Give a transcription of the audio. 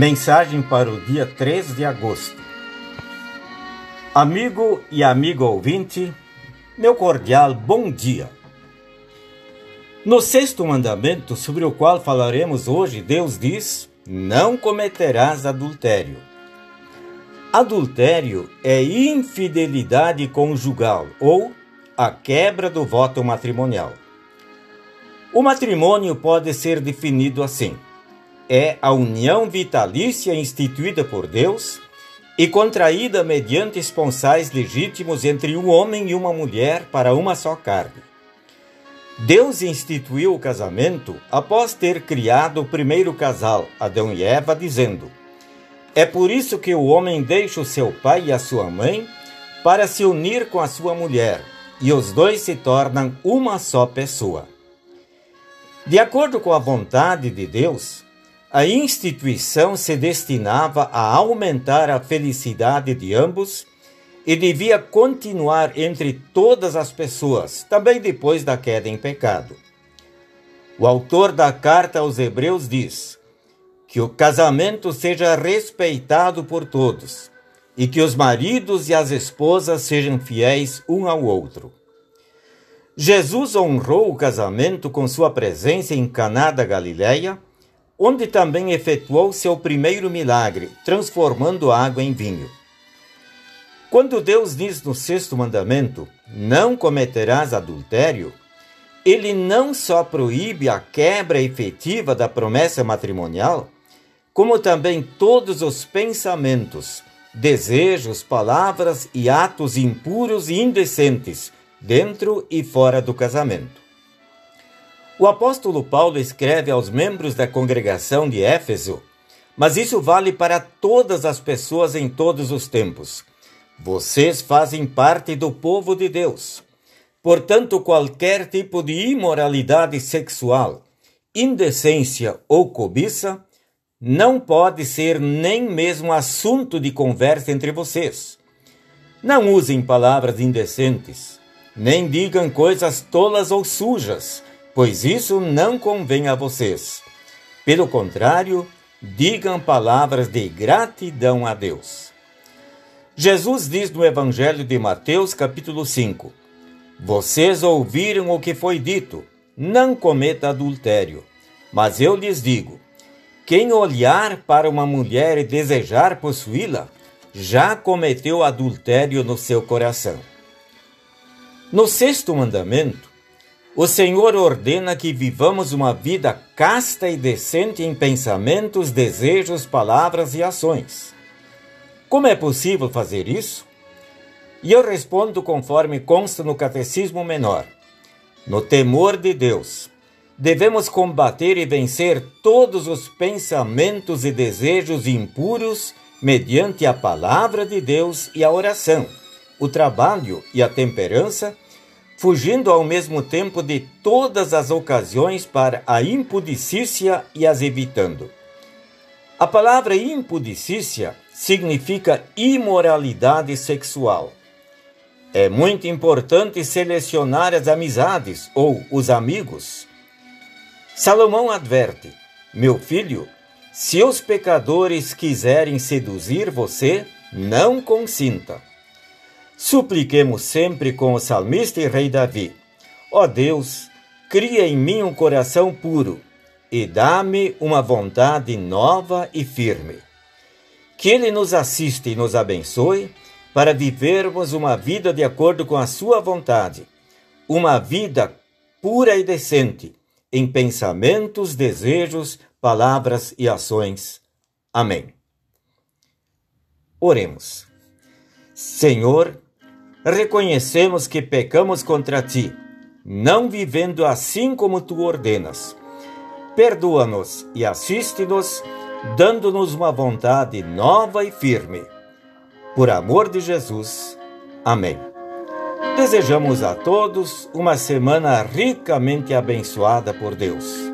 Mensagem para o dia 3 de agosto. Amigo e amigo ouvinte, meu cordial bom dia. No sexto mandamento, sobre o qual falaremos hoje, Deus diz: Não cometerás adultério. Adultério é infidelidade conjugal ou a quebra do voto matrimonial. O matrimônio pode ser definido assim é a união vitalícia instituída por Deus e contraída mediante esponsais legítimos entre um homem e uma mulher para uma só carne. Deus instituiu o casamento após ter criado o primeiro casal, Adão e Eva, dizendo: É por isso que o homem deixa o seu pai e a sua mãe para se unir com a sua mulher, e os dois se tornam uma só pessoa. De acordo com a vontade de Deus, a instituição se destinava a aumentar a felicidade de ambos e devia continuar entre todas as pessoas, também depois da queda em pecado. O autor da carta aos Hebreus diz que o casamento seja respeitado por todos e que os maridos e as esposas sejam fiéis um ao outro. Jesus honrou o casamento com sua presença em Caná da Galileia onde também efetuou seu primeiro milagre, transformando água em vinho. Quando Deus diz no sexto mandamento: Não cometerás adultério, ele não só proíbe a quebra efetiva da promessa matrimonial, como também todos os pensamentos, desejos, palavras e atos impuros e indecentes dentro e fora do casamento. O apóstolo Paulo escreve aos membros da congregação de Éfeso, mas isso vale para todas as pessoas em todos os tempos. Vocês fazem parte do povo de Deus. Portanto, qualquer tipo de imoralidade sexual, indecência ou cobiça não pode ser nem mesmo assunto de conversa entre vocês. Não usem palavras indecentes, nem digam coisas tolas ou sujas pois isso não convém a vocês. Pelo contrário, digam palavras de gratidão a Deus. Jesus diz no Evangelho de Mateus, capítulo 5: Vocês ouviram o que foi dito, não cometa adultério. Mas eu lhes digo: quem olhar para uma mulher e desejar possuí-la, já cometeu adultério no seu coração. No sexto mandamento, o Senhor ordena que vivamos uma vida casta e decente em pensamentos, desejos, palavras e ações. Como é possível fazer isso? E eu respondo conforme consta no Catecismo Menor. No temor de Deus, devemos combater e vencer todos os pensamentos e desejos impuros mediante a palavra de Deus e a oração, o trabalho e a temperança fugindo ao mesmo tempo de todas as ocasiões para a impudicícia e as evitando. A palavra impudicícia significa imoralidade sexual. É muito importante selecionar as amizades ou os amigos. Salomão adverte: Meu filho, se os pecadores quiserem seduzir você, não consinta. Supliquemos sempre com o salmista e rei Davi: Ó oh Deus, cria em mim um coração puro e dá-me uma vontade nova e firme. Que Ele nos assista e nos abençoe para vivermos uma vida de acordo com a Sua vontade, uma vida pura e decente, em pensamentos, desejos, palavras e ações. Amém. Oremos. Senhor, reconhecemos que pecamos contra ti, não vivendo assim como tu ordenas. Perdoa-nos e assiste-nos, dando-nos uma vontade nova e firme. Por amor de Jesus. Amém. Desejamos a todos uma semana ricamente abençoada por Deus.